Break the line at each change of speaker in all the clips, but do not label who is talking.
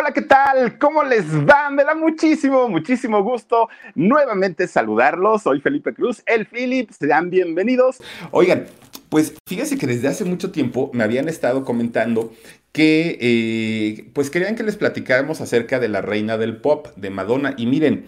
Hola, ¿qué tal? ¿Cómo les va? Me da muchísimo, muchísimo gusto nuevamente saludarlos. Soy Felipe Cruz, el Philip. Sean bienvenidos. Oigan, pues fíjense que desde hace mucho tiempo me habían estado comentando que eh, pues querían que les platicáramos acerca de la reina del pop, de Madonna. Y miren,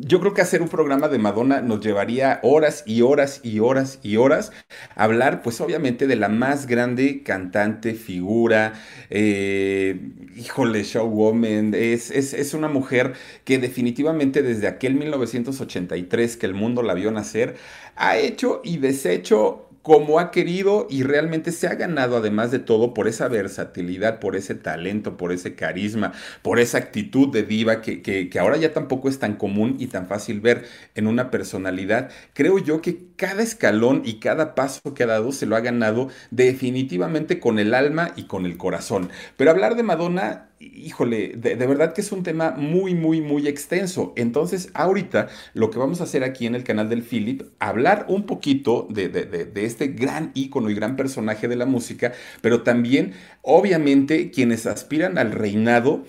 yo creo que hacer un programa de Madonna nos llevaría horas y horas y horas y horas a hablar, pues obviamente, de la más grande cantante, figura, eh, híjole, showwoman. Es, es, es, una mujer que definitivamente desde aquel 1983 que el mundo la vio nacer, ha hecho y deshecho como ha querido y realmente se ha ganado además de todo por esa versatilidad, por ese talento, por ese carisma, por esa actitud de diva que, ahora ya tampoco es tan común y tan fácil ver en una personalidad. Creo yo que cada escalón y cada paso que ha dado se lo ha ganado definitivamente con el alma y con el corazón. Pero hablar de Madonna híjole, de, verdad que es un tema muy, muy, muy extenso. Entonces, ahorita lo que vamos a hacer aquí en el canal del Philip, hablar un poquito de, de, este gran ícono y gran personaje de la música, pero también, obviamente, quienes aspiran al reinado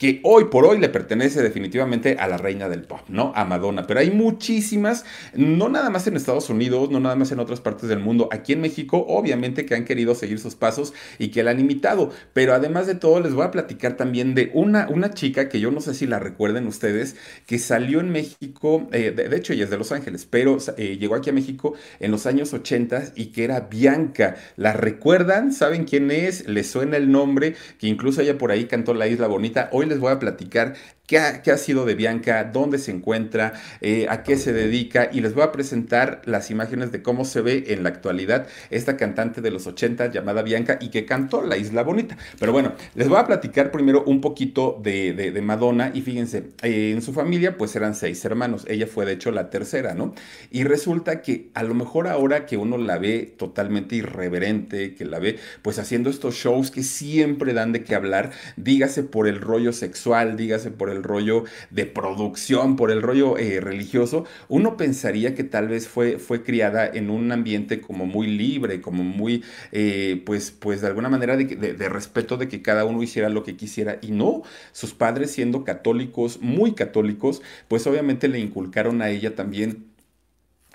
que hoy por hoy le pertenece definitivamente a la reina del pop, ¿no? A Madonna. Pero hay muchísimas, no nada más en Estados Unidos, no nada más en otras partes del mundo, aquí en México, obviamente que han querido seguir sus pasos y que la han imitado. Pero además de todo, les voy a platicar también de una, una chica que yo no sé si la recuerden ustedes, que salió en México, eh, de, hecho ella es de Los Ángeles, pero eh, llegó aquí a México en los años 80 y que era Bianca. ¿La recuerdan? ¿Saben quién es? ¿Les suena el nombre? Que incluso ella por ahí cantó La Isla Bonita. Hoy les voy a platicar qué ha, sido de Bianca, dónde se encuentra, eh, a qué se dedica y les voy a presentar las imágenes de cómo se ve en la actualidad esta cantante de los 80 llamada Bianca y que cantó La Isla Bonita. Pero bueno, les voy a platicar primero un poquito de, Madonna y fíjense, eh, en su familia pues eran seis hermanos, ella fue de hecho la tercera, ¿no? Y resulta que a lo mejor ahora que uno la ve totalmente irreverente, que la ve pues haciendo estos shows que siempre dan de qué hablar, dígase por el rollo sexual, dígase por el rollo de producción, por el rollo eh, religioso, uno pensaría que tal vez fue, fue criada en un ambiente como muy libre, como muy, eh, pues, pues de alguna manera de, de respeto de que cada uno hiciera lo que quisiera. Y no, sus padres siendo católicos, muy católicos, pues obviamente le inculcaron a ella también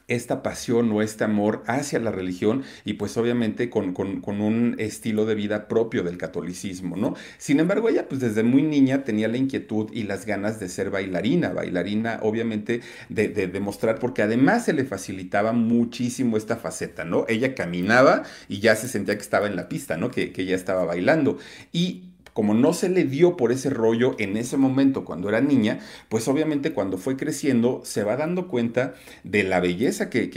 esta pasión o este amor hacia la religión y pues obviamente con, un estilo de vida propio del catolicismo, ¿no? Sin embargo, ella pues desde muy niña tenía la inquietud y las ganas de ser bailarina, bailarina obviamente de, demostrar, porque además se le facilitaba muchísimo esta faceta, ¿no? Ella caminaba y ya se sentía que estaba en la pista, ¿no? Que, que ella estaba bailando. Y como no se le dio por ese rollo en ese momento cuando era niña, pues obviamente cuando fue creciendo se va dando cuenta de la belleza que,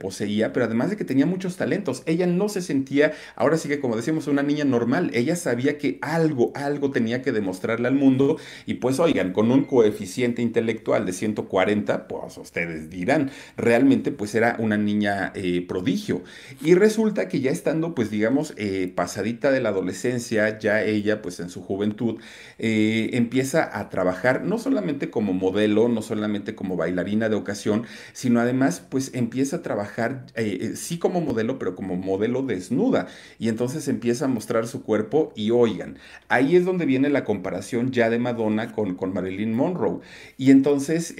poseía, pero además de que tenía muchos talentos. Ella no se sentía, ahora sí que como decimos, una niña normal. Ella sabía que algo, algo tenía que demostrarle al mundo y pues oigan, con un coeficiente intelectual de 140, pues ustedes dirán, realmente pues era una niña eh, prodigio. Y resulta que ya estando pues digamos eh, pasadita de la adolescencia, ya ella pues en su juventud, eh, empieza a trabajar no solamente como modelo, no solamente como bailarina de ocasión, sino además pues empieza a trabajar eh, eh, sí como modelo, pero como modelo desnuda. Y entonces empieza a mostrar su cuerpo y oigan, ahí es donde viene la comparación ya de Madonna con, con Marilyn Monroe. Y entonces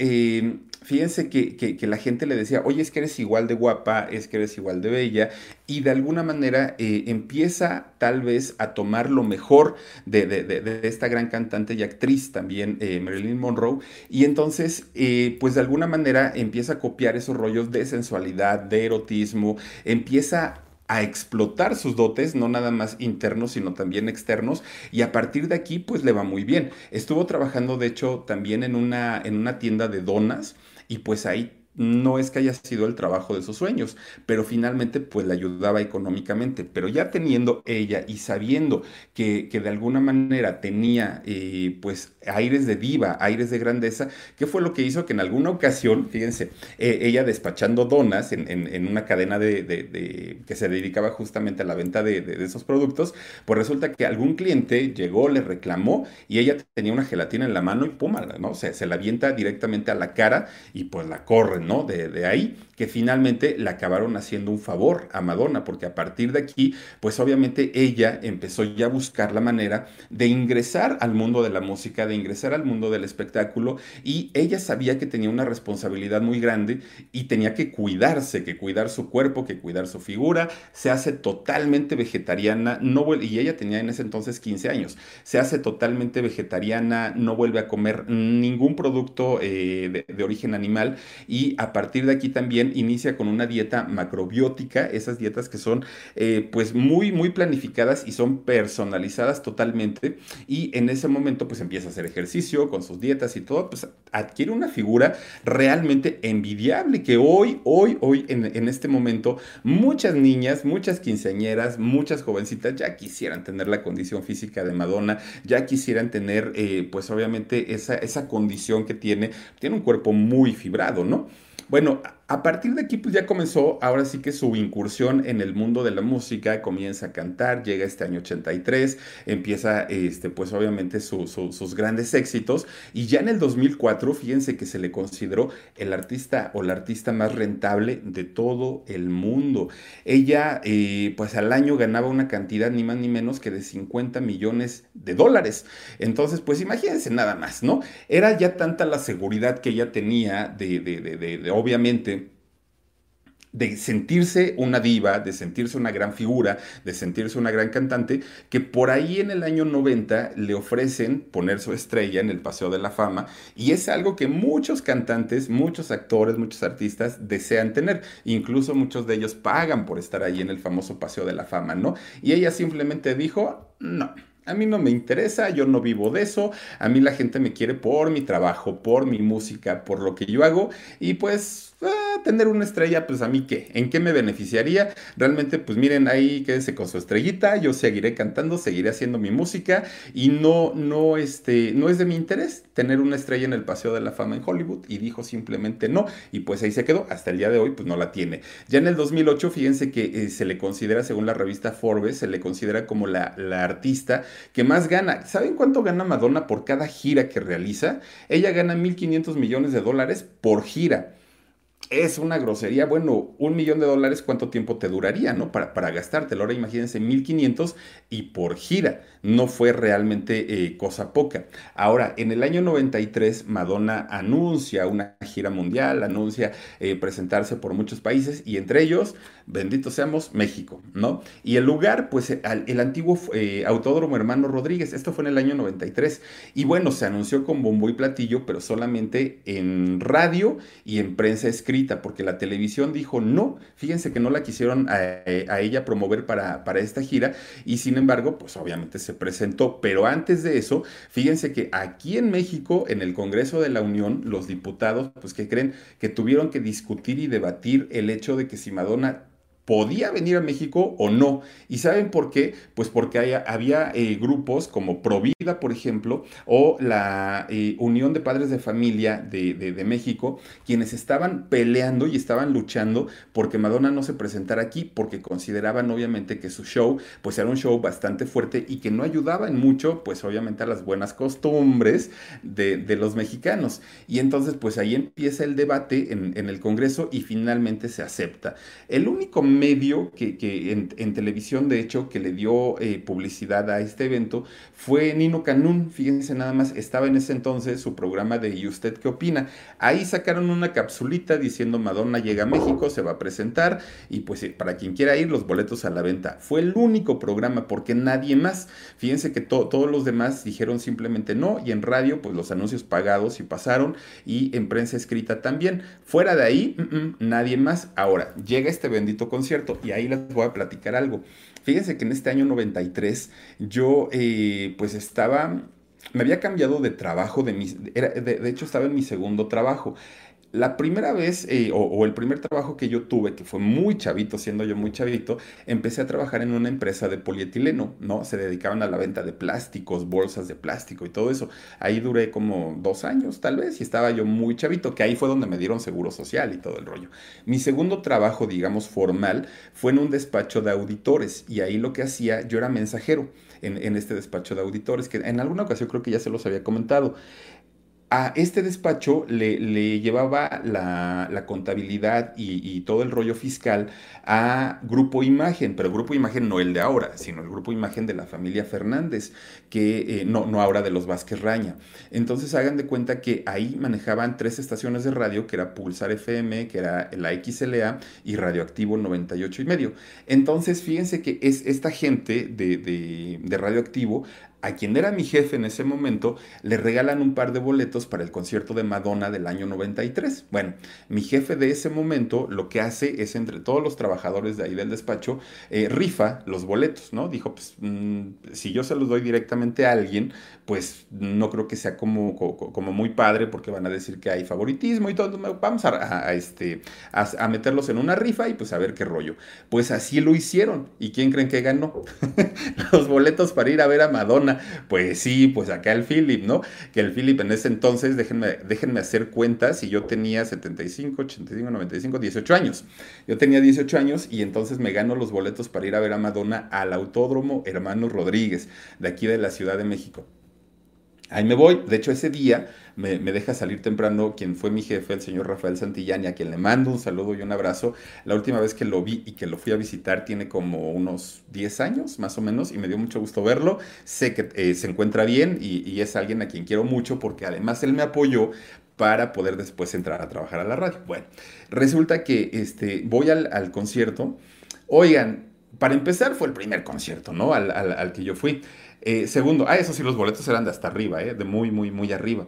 fíjense que, la gente le decía, oye, es que eres igual de guapa, es que eres igual de bella, y de alguna manera eh, empieza tal vez a tomar lo mejor de, esta gran cantante y actriz también, eh, Marilyn Monroe, y entonces, eh, pues de alguna manera empieza a copiar esos rollos de sensualidad, de erotismo, empieza a explotar sus dotes, no nada más internos, sino también externos, y a partir de aquí, pues le va muy bien. Estuvo trabajando, de hecho, también en una, en una tienda de donas, y pues ahí no es que haya sido el trabajo de sus sueños, pero finalmente pues le ayudaba económicamente. Pero ya teniendo ella y sabiendo que, de alguna manera tenía eh, pues aires de diva, aires de grandeza, ¿qué fue lo que hizo que en alguna ocasión, fíjense, eh, ella despachando donas en, una cadena de, que se dedicaba justamente a la venta de, esos productos, pues resulta que algún cliente llegó, le reclamó y ella tenía una gelatina en la mano y pum, ¿no? Se, se la avienta directamente a la cara y pues la corren ¿no? De, ahí. Que finalmente le acabaron haciendo un favor a Madonna, porque a partir de aquí, pues obviamente ella empezó ya a buscar la manera de ingresar al mundo de la música, de ingresar al mundo del espectáculo, y ella sabía que tenía una responsabilidad muy grande y tenía que cuidarse, que cuidar su cuerpo, que cuidar su figura, se hace totalmente vegetariana, no y ella tenía en ese entonces 15 años, se hace totalmente vegetariana, no vuelve a comer ningún producto eh, de origen animal, y a partir de aquí también inicia con una dieta macrobiótica, esas dietas que son eh, pues muy, muy planificadas y son personalizadas totalmente. Y en ese momento pues empieza a hacer ejercicio con sus dietas y todo, pues adquiere una figura realmente envidiable que hoy, hoy, hoy, en, este momento, muchas niñas, muchas quinceañeras, muchas jovencitas ya quisieran tener la condición física de Madonna, ya quisieran tener eh, pues obviamente esa, esa condición que tiene, tiene un cuerpo muy fibrado, ¿no? Bueno, a partir de aquí, pues ya comenzó ahora sí que su incursión en el mundo de la música, comienza a cantar, llega este año 83, empieza, este, pues obviamente sus grandes éxitos, y ya en el 2004, fíjense que se le consideró el artista o la artista más rentable de todo el mundo. Ella, eh, pues al año ganaba una cantidad ni más ni menos que de 50 millones de dólares. Entonces, pues imagínense nada más, ¿no? Era ya tanta la seguridad que ella tenía de, de, de, de obviamente, de sentirse una diva, de sentirse una gran figura, de sentirse una gran cantante, que por ahí en el año 90 le ofrecen poner su estrella en el Paseo de la Fama y es algo que muchos cantantes, muchos actores, muchos artistas desean tener, incluso muchos de ellos pagan por estar ahí en el famoso Paseo de la Fama, ¿no? Y ella simplemente dijo, no. A mí no me interesa, yo no vivo de eso, a mí la gente me quiere por mi trabajo, por mi música, por lo que yo hago y pues Ah, tener una estrella, pues a mí qué, ¿en qué me beneficiaría? Realmente, pues miren, ahí quédense con su estrellita, yo seguiré cantando, seguiré haciendo mi música y no, no, este, no es de mi interés tener una estrella en el Paseo de la Fama en Hollywood y dijo simplemente no y pues ahí se quedó, hasta el día de hoy pues no la tiene. Ya en el 2008, fíjense que eh, se le considera, según la revista Forbes, se le considera como la, la artista que más gana. ¿Saben cuánto gana Madonna por cada gira que realiza? Ella gana 1.500 millones de dólares por gira es una grosería. Bueno, un millón de dólares, ¿cuánto tiempo te duraría, no? Para, para gastártelo. Ahora imagínense, 1500 y por gira. No fue realmente eh, cosa poca. Ahora, en el año 93, Madonna anuncia una gira mundial, anuncia eh, presentarse por muchos países y entre ellos, bendito seamos, México, ¿no? Y el lugar, pues el, antiguo eh, Autódromo Hermano Rodríguez. Esto fue en el año 93. Y bueno, se anunció con bombo y platillo, pero solamente en radio y en prensa escrita porque la televisión dijo no, fíjense que no la quisieron a, ella promover para, para, esta gira y sin embargo, pues obviamente se presentó, pero antes de eso, fíjense que aquí en México, en el Congreso de la Unión, los diputados, pues que creen que tuvieron que discutir y debatir el hecho de que si Madonna podía venir a México o no. ¿Y saben por qué? Pues porque había eh, grupos como Provida, por ejemplo, o la eh, Unión de Padres de Familia de, de, México, quienes estaban peleando y estaban luchando porque Madonna no se presentara aquí, porque consideraban obviamente que su show, pues era un show bastante fuerte y que no ayudaba en mucho, pues obviamente a las buenas costumbres de, de los mexicanos. Y entonces, pues ahí empieza el debate en, en el Congreso y finalmente se acepta. El único medio que, en, televisión, de hecho, que le dio eh, publicidad a este evento fue Nino Canún. Fíjense nada más, estaba en ese entonces su programa de ¿Y usted qué opina? Ahí sacaron una capsulita diciendo Madonna llega a México, se va a presentar y pues eh, para quien quiera ir, los boletos a la venta. Fue el único programa porque nadie más. Fíjense que todos los demás dijeron simplemente no y en radio pues los anuncios pagados y pasaron y en prensa escrita también. Fuera de ahí, mm, mm, nadie más. Ahora, llega este bendito concierto cierto, y ahí les voy a platicar algo. Fíjense que en este año 93 yo eh, pues estaba, me había cambiado de trabajo, de, mis, de hecho estaba en mi segundo trabajo. La primera vez, eh, o, el primer trabajo que yo tuve, que fue muy chavito, siendo yo muy chavito, empecé a trabajar en una empresa de polietileno, ¿no? Se dedicaban a la venta de plásticos, bolsas de plástico y todo eso. Ahí duré como dos años, tal vez, y estaba yo muy chavito, que ahí fue donde me dieron seguro social y todo el rollo. Mi segundo trabajo, digamos, formal, fue en un despacho de auditores, y ahí lo que hacía, yo era mensajero en, en este despacho de auditores, que en alguna ocasión creo que ya se los había comentado a este despacho le, le llevaba la, contabilidad y, todo el rollo fiscal a Grupo Imagen, pero Grupo Imagen no el de ahora, sino el Grupo Imagen de la familia Fernández, que eh, no, no ahora de los Vázquez Raña. Entonces hagan de cuenta que ahí manejaban tres estaciones de radio, que era Pulsar FM, que era la XLA y Radioactivo 98 y medio. Entonces fíjense que es esta gente de, de Radioactivo a quien era mi jefe en ese momento, le regalan un par de boletos para el concierto de Madonna del año 93. Bueno, mi jefe de ese momento lo que hace es entre todos los trabajadores de ahí del despacho, eh, rifa los boletos, ¿no? Dijo, pues mm, si yo se los doy directamente a alguien, pues no creo que sea como, como, muy padre porque van a decir que hay favoritismo y todo. Vamos a, este, a, meterlos en una rifa y pues a ver qué rollo. Pues así lo hicieron. ¿Y quién creen que ganó? los boletos para ir a ver a Madonna pues sí, pues acá el Philip, ¿no? Que el Philip en ese entonces, déjenme, déjenme hacer cuentas, y yo tenía 75, 85, 95, 18 años. Yo tenía 18 años y entonces me gano los boletos para ir a ver a Madonna al Autódromo Hermano Rodríguez, de aquí de la Ciudad de México. Ahí me voy. De hecho, ese día me, deja salir temprano quien fue mi jefe, el señor Rafael Santillani, a quien le mando un saludo y un abrazo. La última vez que lo vi y que lo fui a visitar tiene como unos 10 años, más o menos, y me dio mucho gusto verlo. Sé que eh, se encuentra bien y, es alguien a quien quiero mucho porque además él me apoyó para poder después entrar a trabajar a la radio. Bueno, resulta que este, voy al, concierto. Oigan, para empezar fue el primer concierto, ¿no? Al, al que yo fui. Eh, segundo, ah, eso sí, los boletos eran de hasta arriba, eh, de muy, muy, muy arriba.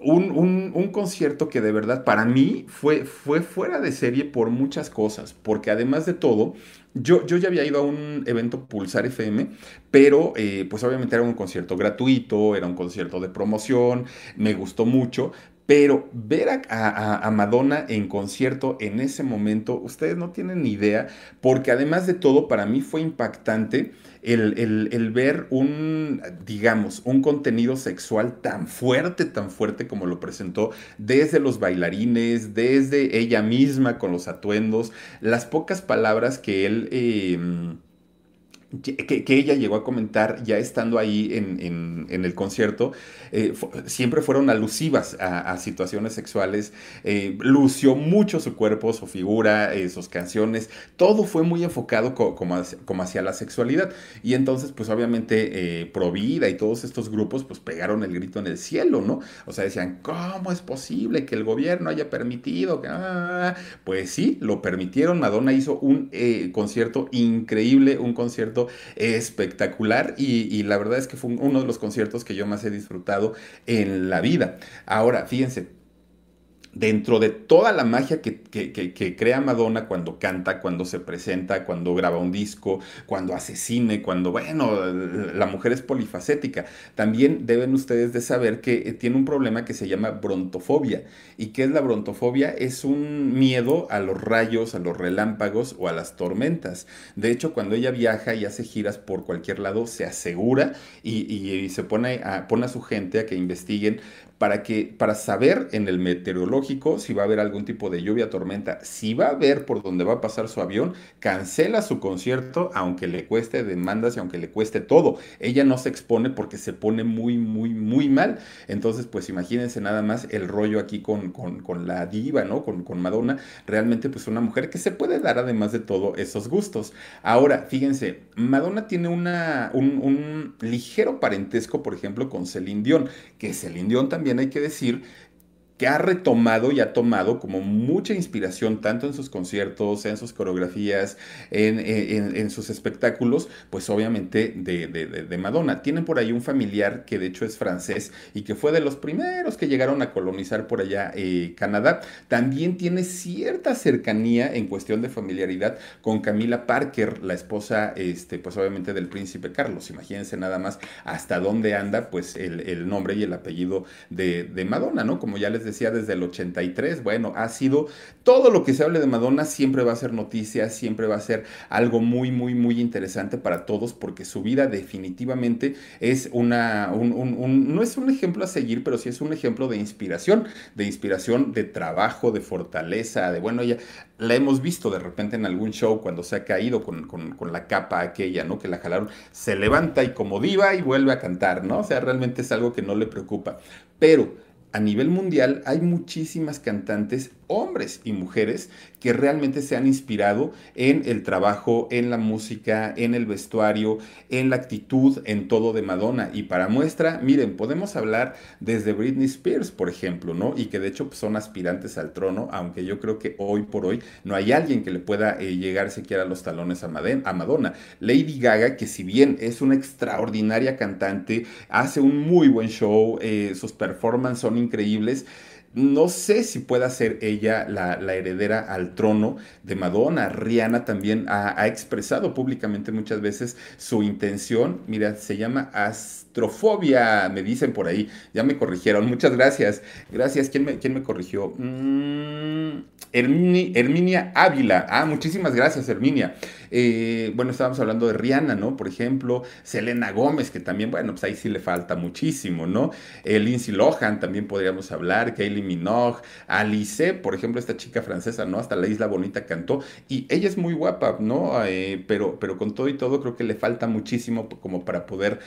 Un, un, concierto que de verdad para mí fue, fue fuera de serie por muchas cosas, porque además de todo, yo, yo ya había ido a un evento Pulsar FM, pero eh, pues obviamente era un concierto gratuito, era un concierto de promoción, me gustó mucho, pero ver a, Madonna en concierto en ese momento, ustedes no tienen ni idea, porque además de todo, para mí fue impactante el, ver un, digamos, un contenido sexual tan fuerte, tan fuerte como lo presentó, desde los bailarines, desde ella misma con los atuendos, las pocas palabras que él... Em, que, ella llegó a comentar ya estando ahí en, el concierto, eh, siempre fueron alusivas a, situaciones sexuales, eh, lució mucho su cuerpo, su figura, eh, sus canciones, todo fue muy enfocado como, hacia, la sexualidad. Y entonces, pues obviamente, Provida y todos estos grupos, pues pegaron el grito en el cielo, ¿no? O sea, decían, ¿cómo es posible que el gobierno haya permitido? Ah, pues sí, lo permitieron. Madonna hizo un concierto increíble, un concierto espectacular y, la verdad es que fue uno de los conciertos que yo más he disfrutado en la vida. Ahora, fíjense, dentro de toda la magia que, crea Madonna cuando canta, cuando se presenta, cuando graba un disco, cuando hace cine, cuando, bueno, la mujer es polifacética. También deben ustedes de saber que eh, tiene un problema que se llama brontofobia. ¿Y qué es la brontofobia? Es un miedo a los rayos, a los relámpagos o a las tormentas. De hecho, cuando ella viaja y hace giras por cualquier lado, se asegura y, se pone a, pone a su gente a que investiguen para, que, para saber en el si va a haber algún tipo de lluvia, tormenta, si va a ver por dónde va a pasar su avión, cancela su concierto aunque le cueste demandas y aunque le cueste todo. Ella no se expone porque se pone muy, muy, muy mal. Entonces, pues imagínense nada más el rollo aquí con, con, la diva, ¿no? Con, con Madonna. Realmente, pues una mujer que se puede dar además de todo esos gustos. Ahora, fíjense, Madonna tiene una, un, un ligero parentesco, por ejemplo, con Celine Dion, que Celine Dion también hay que decir que ha retomado y ha tomado como mucha inspiración tanto en sus conciertos, en sus coreografías, en, sus espectáculos, pues obviamente de, Madonna. Tienen por ahí un familiar que de hecho es francés y que fue de los primeros que llegaron a colonizar por allá eh, Canadá. También tiene cierta cercanía en cuestión de familiaridad con Camila Parker, la esposa, este, pues obviamente del príncipe Carlos. Imagínense nada más hasta dónde anda pues el, el nombre y el apellido de, Madonna, ¿no? Como ya les decía desde el 83, bueno, ha sido todo lo que se hable de Madonna siempre va a ser noticia, siempre va a ser algo muy, muy, muy interesante para todos porque su vida definitivamente es una, un, no es un ejemplo a seguir, pero sí es un ejemplo de inspiración, de inspiración, de trabajo, de fortaleza, de, bueno, ya la hemos visto de repente en algún show cuando se ha caído con, con la capa aquella, ¿no? Que la jalaron, se levanta y como diva y vuelve a cantar, ¿no? O sea, realmente es algo que no le preocupa. Pero a nivel mundial hay muchísimas cantantes, hombres y mujeres, que realmente se han inspirado en el trabajo, en la música, en el vestuario, en la actitud, en todo de Madonna. Y para muestra, miren, podemos hablar desde Britney Spears, por ejemplo, ¿no? Y que de hecho pues, son aspirantes al trono, aunque yo creo que hoy por hoy no hay alguien que le pueda eh, llegar siquiera a los talones a, Madonna. Lady Gaga, que si bien es una extraordinaria cantante, hace un muy buen show, eh, sus performances son increíbles. No sé si pueda ser ella la, heredera al trono de Madonna. Rihanna también ha, expresado públicamente muchas veces su intención. Mira, se llama astrofobia, me dicen por ahí. Ya me corrigieron. Muchas gracias. Gracias. ¿Quién me, quién me corrigió? Mm, Herminia Ávila. Ah, muchísimas gracias, Herminia. Eh, bueno, estábamos hablando de Rihanna, ¿no? Por ejemplo, Selena Gómez, que también, bueno, pues ahí sí le falta muchísimo, ¿no? Eh, Lindsay Lohan también podríamos hablar, Kaylee Minogue, Alice, por ejemplo, esta chica francesa, ¿no? Hasta La Isla Bonita cantó y ella es muy guapa, ¿no? Eh, pero, pero con todo y todo creo que le falta muchísimo como para poder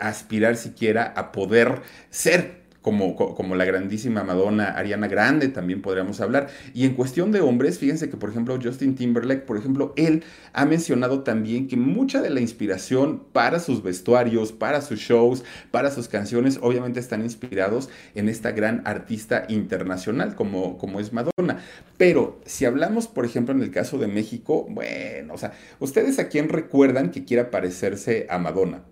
aspirar siquiera a poder ser como, la grandísima Madonna, Ariana Grande también podríamos hablar. Y en cuestión de hombres, fíjense que por ejemplo Justin Timberlake, por ejemplo, él ha mencionado también que mucha de la inspiración para sus vestuarios, para sus shows, para sus canciones, obviamente están inspirados en esta gran artista internacional como, como es Madonna. Pero si hablamos, por ejemplo, en el caso de México, bueno, o sea, ¿ustedes a quién recuerdan que quiera parecerse a Madonna?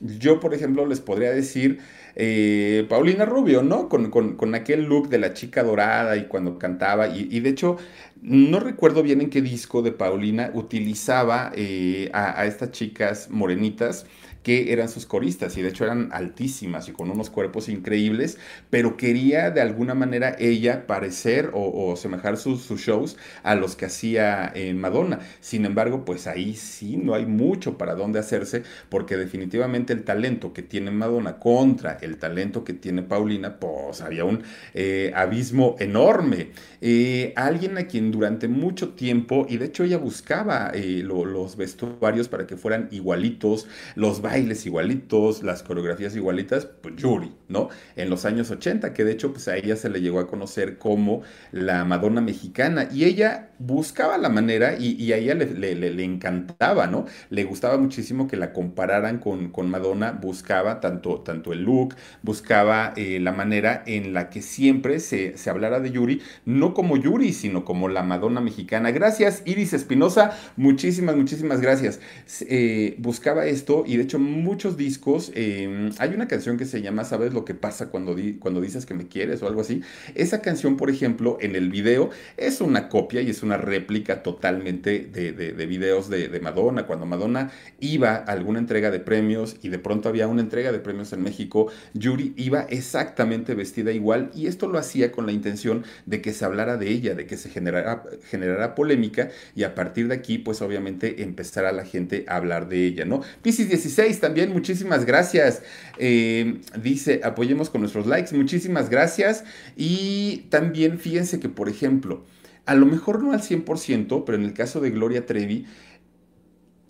Yo, por ejemplo, les podría decir eh, Paulina Rubio, ¿no? Con, aquel look de la chica dorada y cuando cantaba. Y, de hecho, no recuerdo bien en qué disco de Paulina utilizaba eh, a, estas chicas morenitas que eran sus coristas y de hecho eran altísimas y con unos cuerpos increíbles, pero quería de alguna manera ella parecer o, semejar sus, shows a los que hacía eh, Madonna. Sin embargo, pues ahí sí no hay mucho para dónde hacerse porque definitivamente el talento que tiene Madonna contra el talento que tiene Paulina, pues había un eh, abismo enorme. Eh, alguien a quien durante mucho tiempo, y de hecho ella buscaba los vestuarios para que fueran igualitos, los bailes igualitos, las coreografías igualitas, pues Yuri, ¿no? En los años 80, que de hecho pues a ella se le llegó a conocer como la Madonna mexicana y ella buscaba la manera y, a ella le, encantaba, ¿no? Le gustaba muchísimo que la compararan con, con Madonna, buscaba tanto, tanto el look, buscaba eh, la manera en la que siempre se, se hablara de Yuri, no como Yuri, sino como la Madonna mexicana. Gracias, Iris Espinosa, muchísimas, muchísimas gracias. Eh, buscaba esto y de hecho muchos discos. Em, hay una canción que se llama ¿Sabes lo que pasa cuando, cuando dices que me quieres o algo así? Esa canción, por ejemplo, en el video es una copia y es una réplica totalmente de, de, videos de, de, Madonna. Cuando Madonna iba a alguna entrega de premios y de pronto había una entrega de premios en México, Yuri iba exactamente vestida igual y esto lo hacía con la intención de que se hablara de ella, de que se generara, generara polémica y a partir de aquí, pues obviamente empezara la gente a hablar de ella, ¿no? Pisces 16 también, muchísimas gracias. Eh, dice, apoyemos con nuestros likes, muchísimas gracias. Y también fíjense que, por ejemplo, a lo mejor no al 100%, pero en el caso de Gloria Trevi,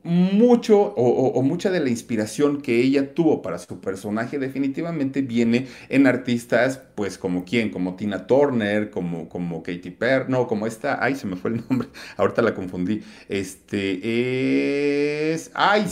mucho o, mucha de la inspiración que ella tuvo para su personaje definitivamente viene en artistas pues como quién, como Tina Turner, como, como Katy Perry, no, como esta, ay, se me fue el nombre, ahorita la confundí, este es, ay,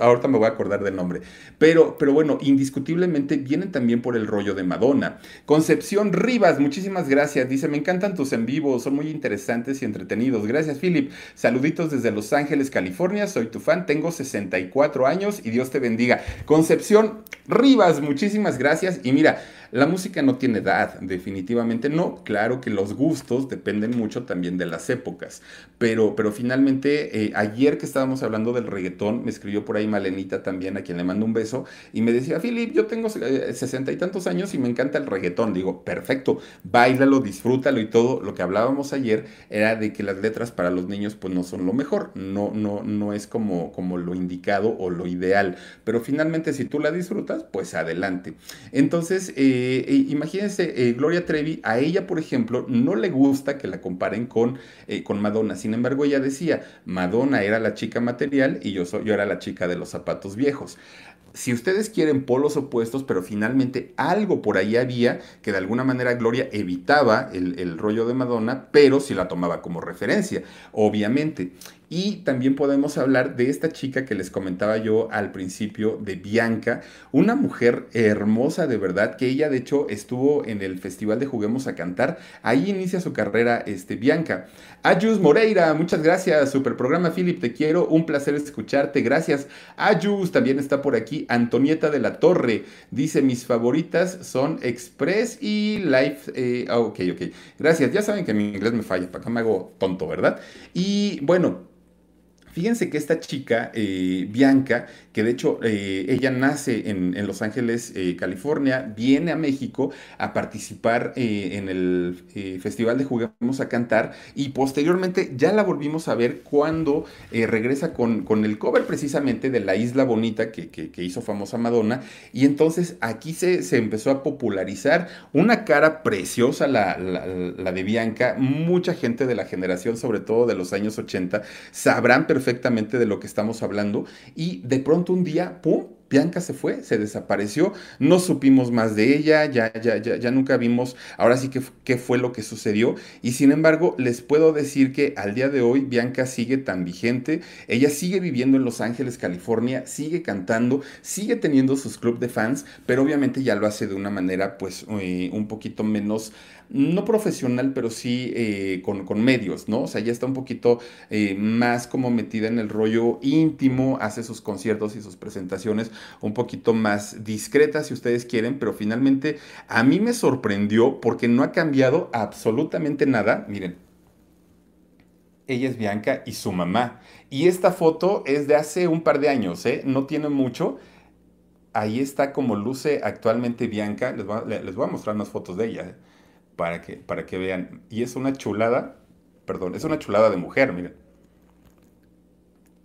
ahorita me voy a acordar del nombre, pero, pero bueno, indiscutiblemente vienen también por el rollo de Madonna. Concepción Rivas, muchísimas gracias, dice, me encantan tus en vivos, son muy interesantes y entretenidos, gracias Philip, saluditos desde Los Ángeles, California, soy tu fan, tengo 64 años y Dios te bendiga. Concepción Rivas, muchísimas gracias. Y mira, la música no tiene edad, definitivamente no. Claro que los gustos dependen mucho también de las épocas. Pero, pero finalmente, eh, ayer que estábamos hablando del reggaetón, me escribió por ahí Malenita también, a quien le mando un beso, y me decía, Filip, yo tengo eh, sesenta y tantos años y me encanta el reggaetón. Digo, perfecto, bailalo, disfrútalo y todo. Lo que hablábamos ayer era de que las letras para los niños pues no son lo mejor, no, no, no es como, como lo indicado o lo ideal. Pero finalmente, si tú la disfrutas, pues adelante. Entonces, eh, eh, imagínense, eh, Gloria Trevi, a ella, por ejemplo, no le gusta que la comparen con, eh, con Madonna. Sin embargo, ella decía, Madonna era la chica material y yo, soy, yo era la chica de los zapatos viejos. si ustedes quieren polos opuestos, pero finalmente algo por ahí había que de alguna manera Gloria evitaba el, el rollo de Madonna, pero sí la tomaba como referencia, obviamente. Y también podemos hablar de esta chica que les comentaba yo al principio, de Bianca, una mujer hermosa de verdad, que ella de hecho estuvo en el Festival de Juguemos a Cantar. Ahí inicia su carrera este, Bianca. Ayus Moreira, muchas gracias. Super programa, Philip, te quiero. Un placer escucharte. Gracias. Ayus también está por aquí. Antonieta de la Torre dice: Mis favoritas son Express y Life. Eh, ah, ok, ok. Gracias. Ya saben que mi inglés me falla. Para acá me hago tonto, ¿verdad? Y bueno. Fíjense que esta chica, eh, Bianca, que de hecho eh, ella nace en, Los Ángeles, eh, California, viene a México a participar en el Festival de Juguemos a Cantar y posteriormente ya la volvimos a ver cuando regresa con, con, el cover precisamente de La Isla Bonita que, que, hizo famosa Madonna y entonces aquí se, se, empezó a popularizar una cara preciosa, la, la, la de Bianca, mucha gente de la generación, sobre todo de los años 80, sabrán perfectamente perfectamente de lo que estamos hablando y de pronto un día, ¡pum! Bianca se fue, se desapareció, no supimos más de ella, ya, ya, ya, ya nunca vimos ahora sí que qué fue lo que sucedió y sin embargo les puedo decir que al día de hoy Bianca sigue tan vigente, ella sigue viviendo en Los Ángeles, California, sigue cantando, sigue teniendo sus club de fans, pero obviamente ya lo hace de una manera pues eh, un poquito menos no profesional, pero sí eh, con, medios, ¿no? O sea, ya está un poquito eh, más como metida en el rollo íntimo, hace sus conciertos y sus presentaciones un poquito más discretas, si ustedes quieren, pero finalmente a mí me sorprendió porque no ha cambiado absolutamente nada. Miren, ella es Bianca y su mamá. Y esta foto es de hace un par de años, ¿eh? No tiene mucho. Ahí está como luce actualmente Bianca. Les voy a, mostrar unas fotos de ella. ¿eh? para que, para que vean. Y es una chulada, perdón, es una chulada de mujer, miren.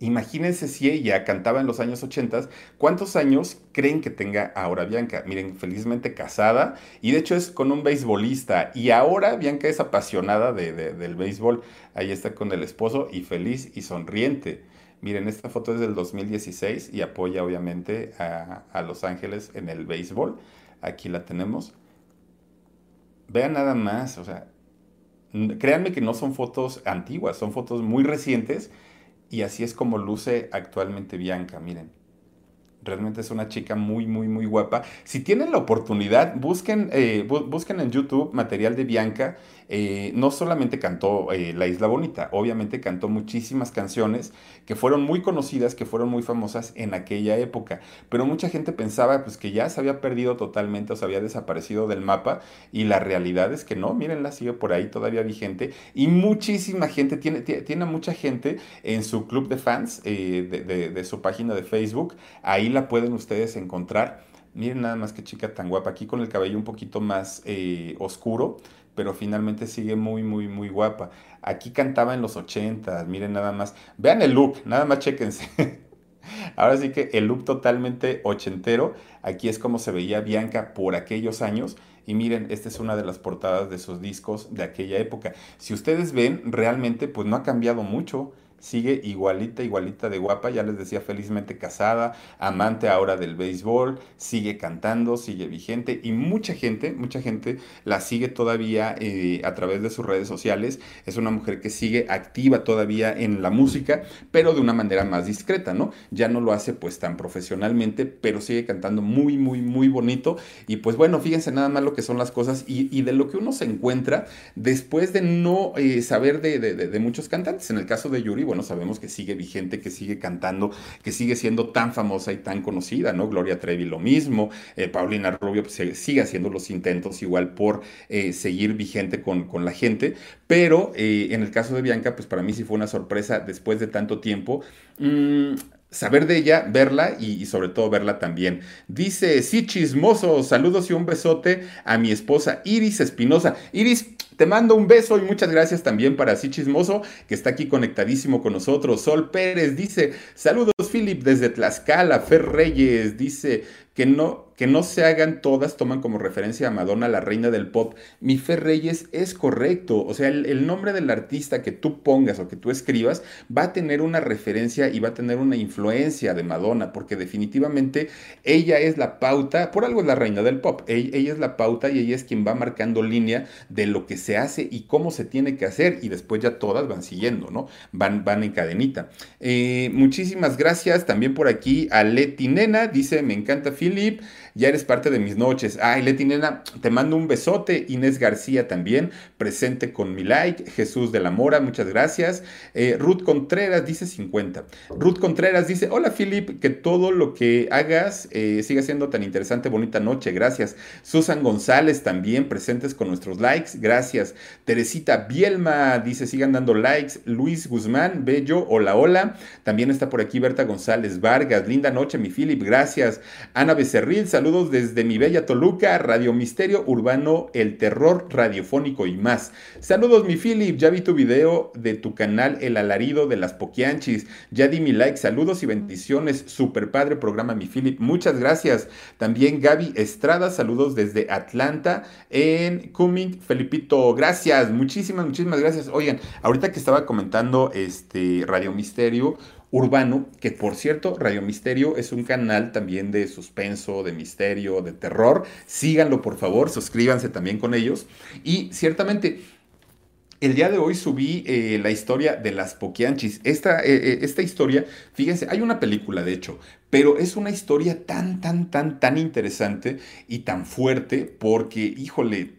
Imagínense si ella cantaba en los años 80, ¿cuántos años creen que tenga ahora Bianca? Miren, felizmente casada y de hecho es con un beisbolista y ahora Bianca es apasionada de, del béisbol. Ahí está con el esposo y feliz y sonriente. Miren, esta foto es del 2016 y apoya obviamente a, a Los Ángeles en el béisbol. Aquí la tenemos. Vean nada más, o sea, créanme que no son fotos antiguas, son fotos muy recientes y así es como luce actualmente Bianca, miren. Realmente es una chica muy, muy, muy guapa. Si tienen la oportunidad, busquen, eh, busquen en YouTube material de Bianca. Eh, no solamente cantó eh, La Isla Bonita, obviamente cantó muchísimas canciones que fueron muy conocidas, que fueron muy famosas en aquella época, pero mucha gente pensaba pues que ya se había perdido totalmente o se había desaparecido del mapa y la realidad es que no, mírenla, sigue por ahí todavía vigente. Y muchísima gente, tiene, tiene mucha gente en su club de fans de, su página de Facebook, ahí la pueden ustedes encontrar. Miren nada más que chica tan guapa, aquí con el cabello un poquito más oscuro, pero finalmente sigue muy, muy, muy guapa. Aquí cantaba en los 80, miren nada más. Vean el look, nada más chéquense. Ahora sí que el look totalmente ochentero. Aquí es como se veía Bianca por aquellos años. Y miren, esta es una de las portadas de sus discos de aquella época. Si ustedes ven, realmente pues no ha cambiado mucho sigue igualita, igualita de guapa, ya les decía, felizmente casada, amante ahora del béisbol, sigue cantando, sigue vigente y mucha gente, mucha gente la sigue todavía eh, a través de sus redes sociales. Es una mujer que sigue activa todavía en la música, pero de una manera más discreta, ¿no? Ya no lo hace pues tan profesionalmente, pero sigue cantando muy, muy, muy bonito. Y pues bueno, fíjense nada más lo que son las cosas y, de lo que uno se encuentra después de no eh, saber de, de muchos cantantes. En el caso de Yuri, bueno, sabemos que sigue vigente, que sigue cantando, que sigue siendo tan famosa y tan conocida, ¿no? Gloria Trevi lo mismo, eh, Paulina Rubio pues, sigue haciendo los intentos igual por eh, seguir vigente con, con, la gente, pero eh, en el caso de Bianca, pues para mí sí fue una sorpresa después de tanto tiempo. Mm, saber de ella, verla y, sobre todo verla también. Dice, sí, chismoso, saludos y un besote a mi esposa Iris Espinosa. Iris, te mando un beso y muchas gracias también para Sí Chismoso, que está aquí conectadísimo con nosotros. Sol Pérez dice, saludos Philip desde Tlaxcala. Fer Reyes dice que no, que no se hagan todas, toman como referencia a Madonna, la reina del pop. Mi Fe Reyes es correcto, o sea, el, nombre del artista que tú pongas o que tú escribas va a tener una referencia y va a tener una influencia de Madonna, porque definitivamente ella es la pauta, por algo es la reina del pop, ella, ella es la pauta y ella es quien va marcando línea de lo que se hace y cómo se tiene que hacer y después ya todas van siguiendo, ¿no? Van, van en cadenita. Eh, muchísimas gracias también por aquí a Leti Nena, dice, me encanta Philip, ya eres parte de mis noches. Ay, Leti Nena, te mando un besote. Inés García también, presente con mi like. Jesús de la Mora, muchas gracias. Eh, Ruth Contreras dice 50. Ruth Contreras dice, hola Philip, que todo lo que hagas eh, siga siendo tan interesante, bonita noche, gracias. Susan González también, presentes con nuestros likes, gracias. Teresita Bielma dice, sigan dando likes. Luis Guzmán, bello, hola, hola. También está por aquí Berta González Vargas, linda noche, mi Philip, gracias. Ana Becerril, saludos desde mi bella Toluca, Radio Misterio Urbano, El Terror Radiofónico y más. Saludos mi Philip, ya vi tu video de tu canal El Alarido de las Poquianchis, ya di mi like, saludos y bendiciones, super padre programa mi Philip, muchas gracias. También Gaby Estrada, saludos desde Atlanta en Cumming, Felipito, gracias, muchísimas, muchísimas gracias. Oigan, ahorita que estaba comentando este Radio Misterio, urbano, que por cierto, Radio Misterio es un canal también de suspenso, de misterio, de terror. Síganlo por favor, suscríbanse también con ellos. Y ciertamente... El día de hoy subí eh, la historia de las Poquianchis. Esta, eh, eh, esta historia, fíjense, hay una película de hecho, pero es una historia tan, tan, tan, tan interesante y tan fuerte porque, híjole,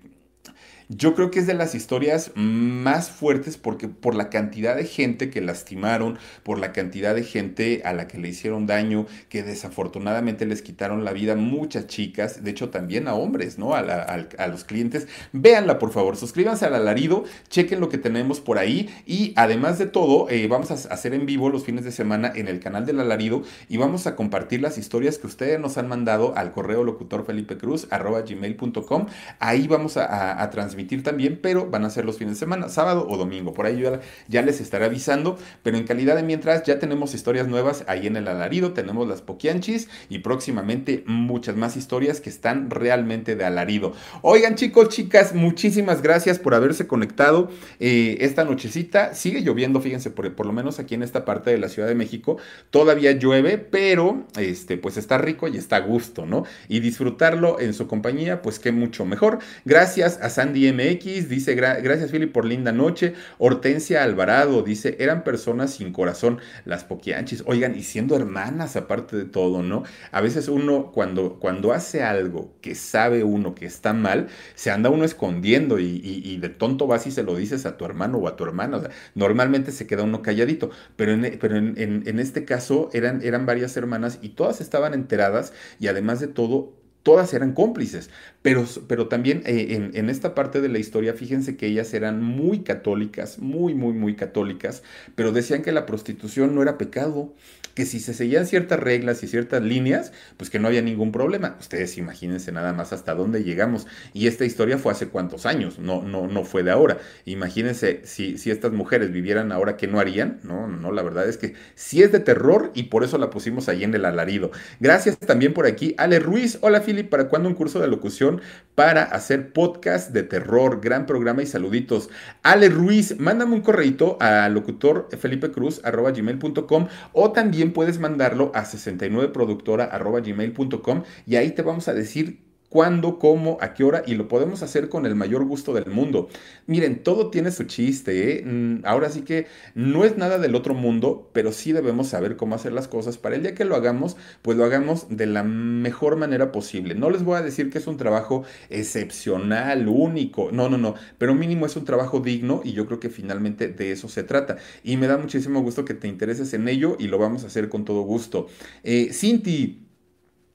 yo creo que es de las historias más fuertes porque por la cantidad de gente que lastimaron, por la cantidad de gente a la que le hicieron daño, que desafortunadamente les quitaron la vida muchas chicas, de hecho también a hombres, ¿no? A, los clientes. Véanla, por favor, suscríbanse al alarido, chequen lo que tenemos por ahí y además de todo, eh, vamos a hacer en vivo los fines de semana en el canal del alarido y vamos a compartir las historias que ustedes nos han mandado al correo locutor Felipe Cruz arroba gmail.com. Ahí vamos a transmitir también, pero van a ser los fines de semana, sábado o domingo. Por ahí ya, les estaré avisando, pero en calidad de mientras ya tenemos historias nuevas ahí en el alarido, tenemos las poquianchis y próximamente muchas más historias que están realmente de alarido. Oigan chicos, chicas, muchísimas gracias por haberse conectado eh, esta nochecita. Sigue lloviendo, fíjense, por, por lo menos aquí en esta parte de la Ciudad de México todavía llueve, pero este, pues está rico y está a gusto, ¿no? Y disfrutarlo en su compañía, pues qué mucho mejor. Gracias a Sandy MX dice, gracias Philip por linda noche. Hortensia Alvarado dice, eran personas sin corazón, las poquianchis. Oigan, y siendo hermanas aparte de todo, ¿no? A veces uno cuando, cuando hace algo que sabe uno que está mal, se anda uno escondiendo y, de tonto vas y se lo dices a tu hermano o a tu hermana. normalmente se queda uno calladito, pero en, pero en, este caso eran, eran varias hermanas y todas estaban enteradas y además de todo todas eran cómplices, pero, pero también eh, en, esta parte de la historia, fíjense que ellas eran muy católicas, muy, muy, muy católicas, pero decían que la prostitución no era pecado, que si se seguían ciertas reglas y ciertas líneas, pues que no había ningún problema. Ustedes imagínense nada más hasta dónde llegamos. Y esta historia fue hace cuántos años, no, no, no fue de ahora. Imagínense si, si estas mujeres vivieran ahora, ¿qué no harían? No, no, la verdad es que sí es de terror y por eso la pusimos ahí en el alarido. Gracias también por aquí, Ale Ruiz. Hola, ¿para cuándo un curso de locución para hacer podcast de terror? Gran programa y saluditos. Ale Ruiz, mándame un correito a locutor o también puedes mandarlo a 69productora gmail.com y ahí te vamos a decir cuándo, cómo, a qué hora y lo podemos hacer con el mayor gusto del mundo. Miren, todo tiene su chiste, ¿eh? Mm, ahora sí que no es nada del otro mundo, pero sí debemos saber cómo hacer las cosas para el día que lo hagamos, pues lo hagamos de la mejor manera posible. No les voy a decir que es un trabajo excepcional, único, no, no, no, pero mínimo es un trabajo digno y yo creo que finalmente de eso se trata. Y me da muchísimo gusto que te intereses en ello y lo vamos a hacer con todo gusto. Eh, Cinti,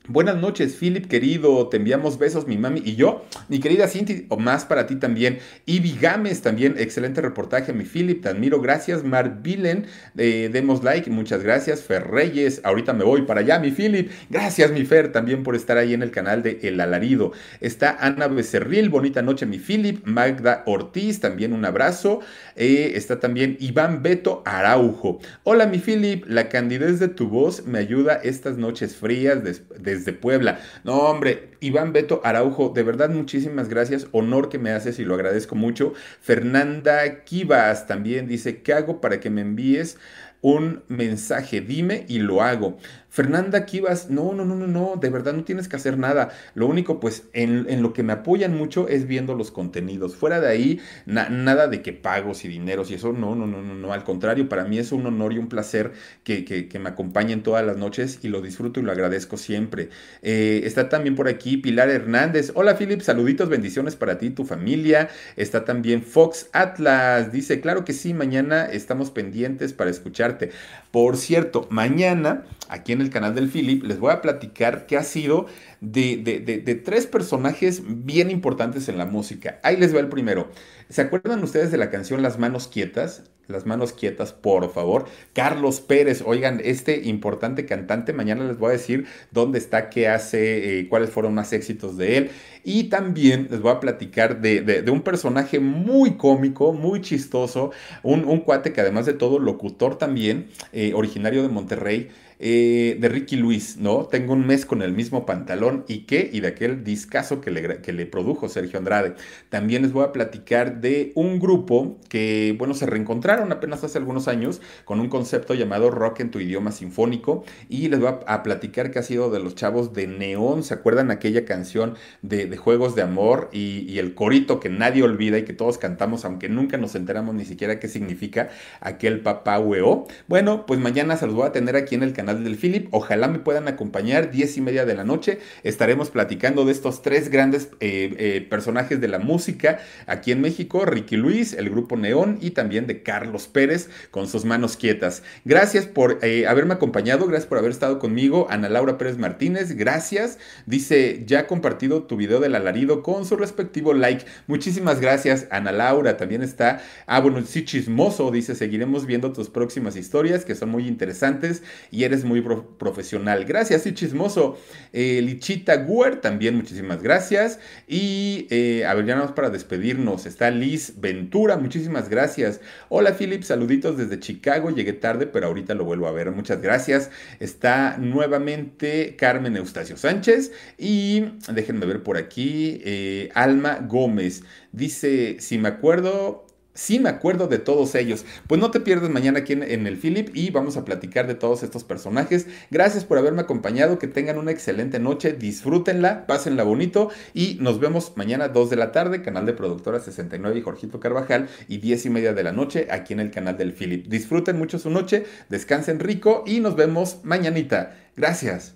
Buenas noches, Philip, querido. Te enviamos besos, mi mami y yo. Mi querida Cinti, o más para ti también. Ivy Gámez, también, excelente reportaje, mi Philip. Te admiro. Gracias, Mar Vilen. Eh, demos like, muchas gracias. Fer Reyes, ahorita me voy para allá, mi Philip. Gracias, mi Fer, también por estar ahí en el canal de El Alarido. Está Ana Becerril, bonita noche, mi Philip. Magda Ortiz, también un abrazo. Eh, está también Iván Beto Araujo. Hola, mi Philip. La candidez de tu voz me ayuda estas noches frías desde desde Puebla. No, hombre, Iván Beto Araujo, de verdad muchísimas gracias, honor que me haces y lo agradezco mucho. Fernanda Kivas también dice, ¿qué hago para que me envíes? un mensaje, dime y lo hago. Fernanda Kivas, no, no, no, no, no, de verdad no tienes que hacer nada. Lo único, pues, en, lo que me apoyan mucho es viendo los contenidos. Fuera de ahí, nada de que pagos y dineros y eso, no, no, no, no, no. Al contrario, para mí es un honor y un placer que, me acompañen todas las noches y lo disfruto y lo agradezco siempre. Eh, está también por aquí Pilar Hernández. Hola, Philip, saluditos, bendiciones para ti y tu familia. Está también Fox Atlas. Dice, claro que sí, mañana estamos pendientes para escucharte. Por cierto, mañana, aquí en el canal del Philip, les voy a platicar qué ha sido de, tres personajes bien importantes en la música. Ahí les va el primero. ¿Se acuerdan ustedes de la canción Las Manos Quietas? Las manos quietas, por favor. Carlos Pérez, oigan, este importante cantante, mañana les voy a decir dónde está, qué hace, eh, cuáles fueron más éxitos de él. Y también les voy a platicar de, un personaje muy cómico, muy chistoso, un, cuate que además de todo, locutor también, eh, originario de Monterrey. Eh, de Ricky Luis, ¿no? Tengo un mes con el mismo pantalón y qué, y de aquel discazo que le, que le produjo Sergio Andrade. También les voy a platicar de un grupo que, bueno, se reencontraron apenas hace algunos años con un concepto llamado rock en tu idioma sinfónico y les voy a, platicar que ha sido de los chavos de Neón, ¿se acuerdan aquella canción de, Juegos de Amor y, el corito que nadie olvida y que todos cantamos, aunque nunca nos enteramos ni siquiera qué significa aquel papá hueó? Bueno, pues mañana se los voy a tener aquí en el canal del Philip. Ojalá me puedan acompañar, diez y media de la noche. Estaremos platicando de estos tres grandes eh, eh, personajes de la música aquí en México, Ricky Luis, el grupo Neón y también de Carlos Pérez con sus manos quietas. Gracias por eh, haberme acompañado, gracias por haber estado conmigo. Ana Laura Pérez Martínez, gracias. Dice, ya ha compartido tu video del alarido con su respectivo like. Muchísimas gracias, Ana Laura. También está, ah, bueno, sí, chismoso, dice, seguiremos viendo tus próximas historias que son muy interesantes y eres muy profesional. Gracias y chismoso. Eh, Lichita Guer, también muchísimas gracias. Y eh, a ver, ya vamos para despedirnos. Está Liz Ventura, muchísimas gracias. Hola Philip, saluditos desde Chicago. Llegué tarde, pero ahorita lo vuelvo a ver. Muchas gracias. Está nuevamente Carmen Eustacio Sánchez. Y déjenme ver por aquí. Eh, Alma Gómez. Dice, si me acuerdo, Sí, me acuerdo de todos ellos. Pues no te pierdas mañana aquí en, el Philip y vamos a platicar de todos estos personajes. Gracias por haberme acompañado, que tengan una excelente noche, disfrútenla, pásenla bonito y nos vemos mañana 2 de la tarde, canal de productora 69 y Jorgito Carvajal y 10 y media de la noche aquí en el canal del Philip. Disfruten mucho su noche, descansen rico y nos vemos mañanita. Gracias.